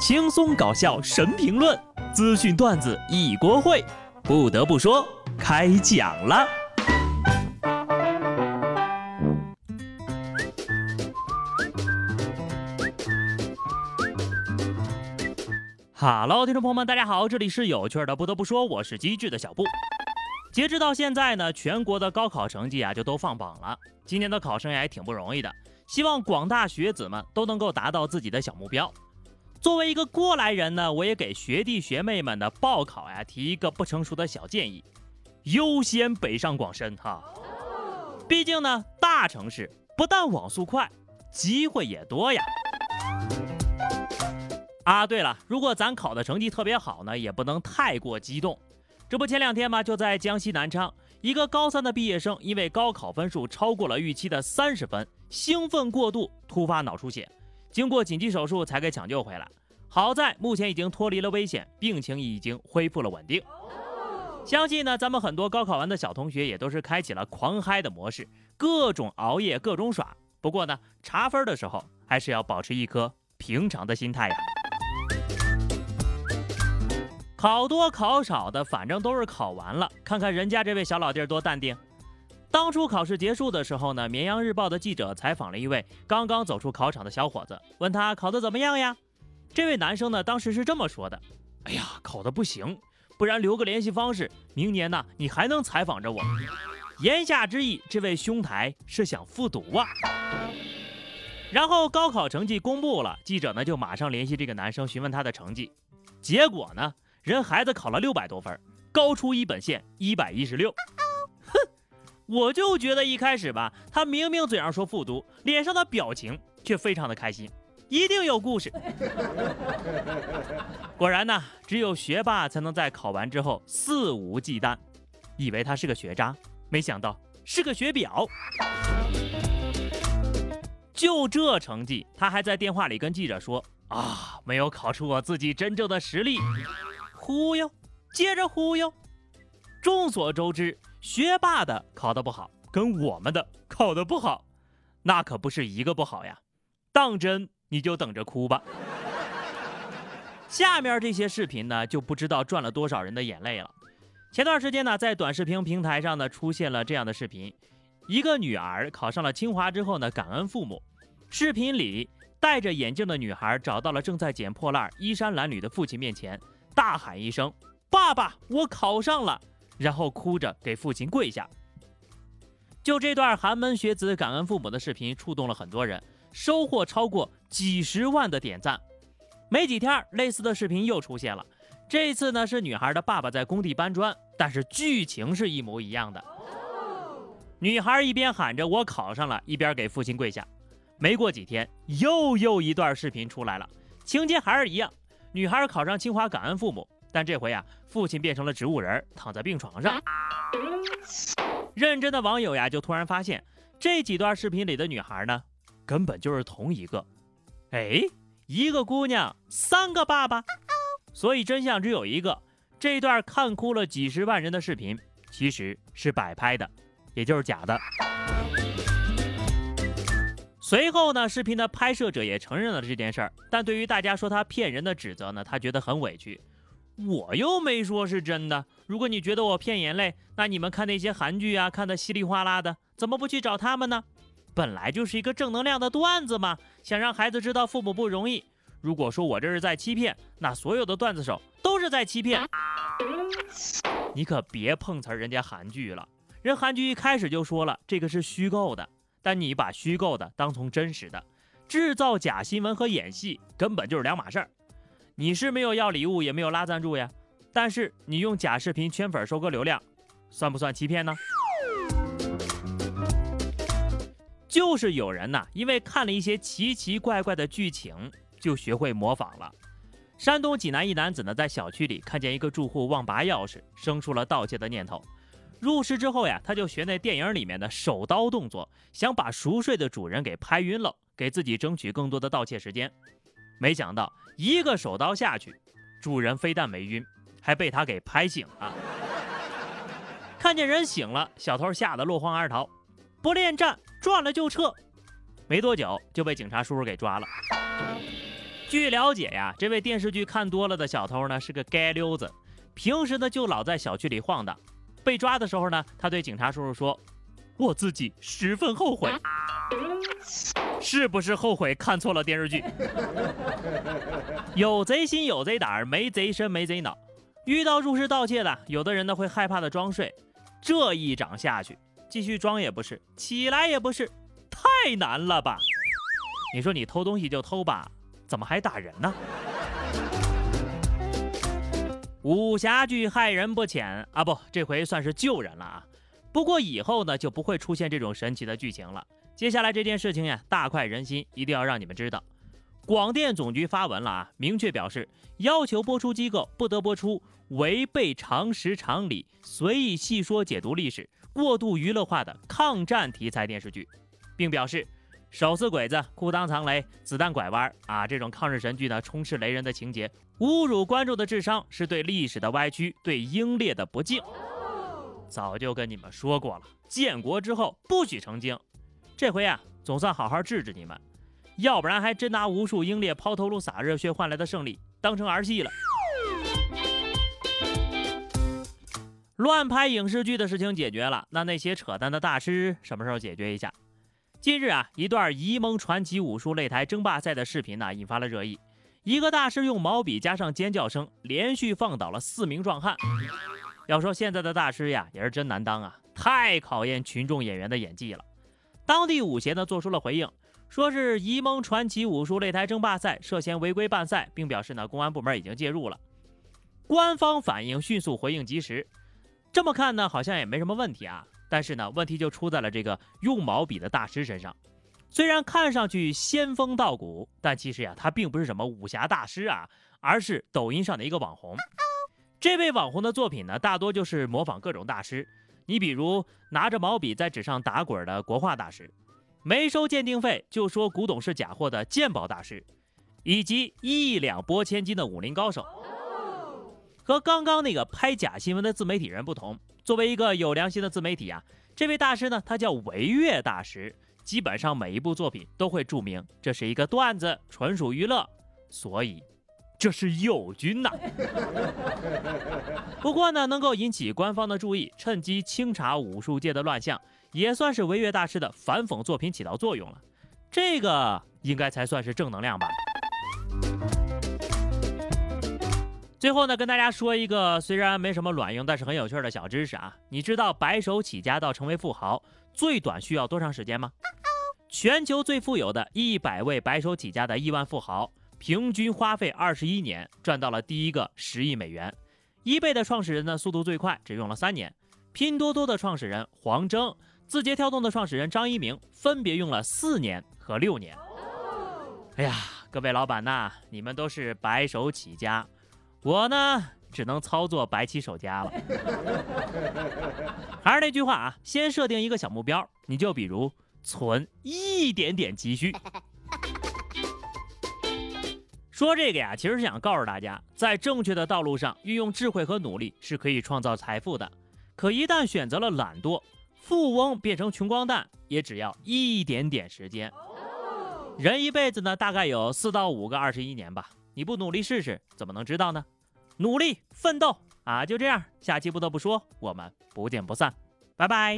轻松搞笑神评论，资讯段子一锅烩。不得不说，开讲了。哈喽，听众朋友们，大家好，这里是有趣的。不得不说，我是机智的小布。截止到现在呢，全国的高考成绩啊就都放榜了。今年的考生也挺不容易的，希望广大学子们都能够达到自己的小目标。作为一个过来人呢，我也给学弟学妹们的报考呀提一个不成熟的小建议：优先北上广深哈。毕竟呢，大城市不但网速快，机会也多呀。啊，对了，如果咱考的成绩特别好呢，也不能太过激动。这不，前两天嘛，就在江西南昌，一个高三的毕业生因为高考分数超过了预期的三十分，兴奋过度，突发脑出血。经过紧急手术才给抢救回来，好在目前已经脱离了危险，病情已经恢复了稳定。相信呢，咱们很多高考完的小同学也都是开启了狂嗨的模式，各种熬夜，各种耍。不过呢，查分的时候还是要保持一颗平常的心态呀。考多考少的，反正都是考完了。看看人家这位小老弟多淡定。当初考试结束的时候呢，绵阳日报的记者采访了一位刚刚走出考场的小伙子，问他考得怎么样呀？这位男生呢，当时是这么说的：“哎呀，考得不行，不然留个联系方式，明年呢你还能采访着我。”言下之意，这位兄台是想复读啊。然后高考成绩公布了，记者呢就马上联系这个男生询问他的成绩，结果呢，人孩子考了六百多分，高出一本线一百一十六。我就觉得一开始吧，他明明嘴上说复读，脸上的表情却非常的开心，一定有故事。果然呢，只有学霸才能在考完之后肆无忌惮，以为他是个学渣，没想到是个学表。就这成绩，他还在电话里跟记者说啊，没有考出我自己真正的实力，忽悠，接着忽悠。众所周知。学霸的考得不好，跟我们的考得不好，那可不是一个不好呀。当真你就等着哭吧。下面这些视频呢，就不知道赚了多少人的眼泪了。前段时间呢，在短视频平台上呢，出现了这样的视频：一个女儿考上了清华之后呢，感恩父母。视频里戴着眼镜的女孩找到了正在捡破烂、衣衫褴褛的父亲面前，大喊一声：“爸爸，我考上了！”然后哭着给父亲跪下。就这段寒门学子感恩父母的视频触动了很多人，收获超过几十万的点赞。没几天，类似的视频又出现了。这次呢是女孩的爸爸在工地搬砖，但是剧情是一模一样的。女孩一边喊着我考上了，一边给父亲跪下。没过几天，又又一段视频出来了，情节还是一样，女孩考上清华感恩父母。但这回呀，父亲变成了植物人，躺在病床上。认真的网友呀，就突然发现这几段视频里的女孩呢，根本就是同一个。哎，一个姑娘，三个爸爸。所以真相只有一个：这段看哭了几十万人的视频，其实是摆拍的，也就是假的。随后呢，视频的拍摄者也承认了这件事儿，但对于大家说他骗人的指责呢，他觉得很委屈。我又没说是真的。如果你觉得我骗眼泪，那你们看那些韩剧啊，看的稀里哗啦的，怎么不去找他们呢？本来就是一个正能量的段子嘛，想让孩子知道父母不容易。如果说我这是在欺骗，那所有的段子手都是在欺骗。你可别碰瓷儿人家韩剧了，人韩剧一开始就说了这个是虚构的，但你把虚构的当成真实的，制造假新闻和演戏根本就是两码事儿。你是没有要礼物，也没有拉赞助呀，但是你用假视频圈粉收割流量，算不算欺骗呢？就是有人呐，因为看了一些奇奇怪怪的剧情，就学会模仿了。山东济南一男子呢，在小区里看见一个住户忘拔钥匙，生出了盗窃的念头。入室之后呀，他就学那电影里面的手刀动作，想把熟睡的主人给拍晕了，给自己争取更多的盗窃时间。没想到一个手刀下去，主人非但没晕，还被他给拍醒了。看见人醒了，小偷吓得落荒而逃，不恋战，赚了就撤。没多久就被警察叔叔给抓了。据了解呀，这位电视剧看多了的小偷呢是个街溜子，平时呢就老在小区里晃荡。被抓的时候呢，他对警察叔叔说：“我自己十分后悔。”是不是后悔看错了电视剧？有贼心有贼胆，没贼身没贼脑。遇到入室盗窃的，有的人呢会害怕的装睡，这一掌下去，继续装也不是，起来也不是，太难了吧？你说你偷东西就偷吧。怎么还打人呢？武侠剧害人不浅啊，不，这回算是救人了啊。不过以后呢，就不会出现这种神奇的剧情了。接下来这件事情呀，大快人心，一定要让你们知道。广电总局发文了啊，明确表示要求播出机构不得播出违背常识常理、随意细说解读历史、过度娱乐化的抗战题材电视剧，并表示。手撕鬼子、裤裆藏雷、子弹拐弯啊！这种抗日神剧呢，充斥雷人的情节，侮辱观众的智商，是对历史的歪曲，对英烈的不敬。早就跟你们说过了，建国之后不许成精。这回啊，总算好好治治你们，要不然还真拿无数英烈抛头颅、洒热血换来的胜利当成儿戏了。乱拍影视剧的事情解决了，那那些扯淡的大师什么时候解决一下？近日啊，一段沂蒙传奇武术擂台争霸赛的视频呢，引发了热议。一个大师用毛笔加上尖叫声，连续放倒了四名壮汉。要说现在的大师呀，也是真难当啊，太考验群众演员的演技了。当地武协呢做出了回应，说是沂蒙传奇武术擂台争霸赛涉嫌违规办赛，并表示呢，公安部门已经介入了。官方反应迅速，回应及时。这么看呢，好像也没什么问题啊。但是呢，问题就出在了这个用毛笔的大师身上。虽然看上去仙风道骨，但其实呀，他并不是什么武侠大师啊，而是抖音上的一个网红。这位网红的作品呢，大多就是模仿各种大师。你比如拿着毛笔在纸上打滚的国画大师，没收鉴定费就说古董是假货的鉴宝大师，以及一两拨千金的武林高手。和刚刚那个拍假新闻的自媒体人不同。作为一个有良心的自媒体啊，这位大师呢，他叫维越大师，基本上每一部作品都会注明这是一个段子，纯属娱乐，所以这是友军呐。不过呢，能够引起官方的注意，趁机清查武术界的乱象，也算是维越大师的反讽作品起到作用了，这个应该才算是正能量吧。最后呢，跟大家说一个虽然没什么卵用，但是很有趣的小知识啊。你知道白手起家到成为富豪最短需要多长时间吗？全球最富有的一百位白手起家的亿万富豪，平均花费二十一年赚到了第一个十亿美元。一倍的创始人呢，速度最快，只用了三年。拼多多的创始人黄峥，字节跳动的创始人张一鸣，分别用了四年和六年。哎呀，各位老板呐，你们都是白手起家。我呢，只能操作白起手家了。还是那句话啊，先设定一个小目标，你就比如存一点点积蓄。说这个呀，其实是想告诉大家，在正确的道路上，运用智慧和努力是可以创造财富的。可一旦选择了懒惰，富翁变成穷光蛋，也只要一点点时间。人一辈子呢，大概有四到五个二十一年吧。你不努力试试，怎么能知道呢？努力奋斗啊！就这样，下期不得不说，我们不见不散，拜拜。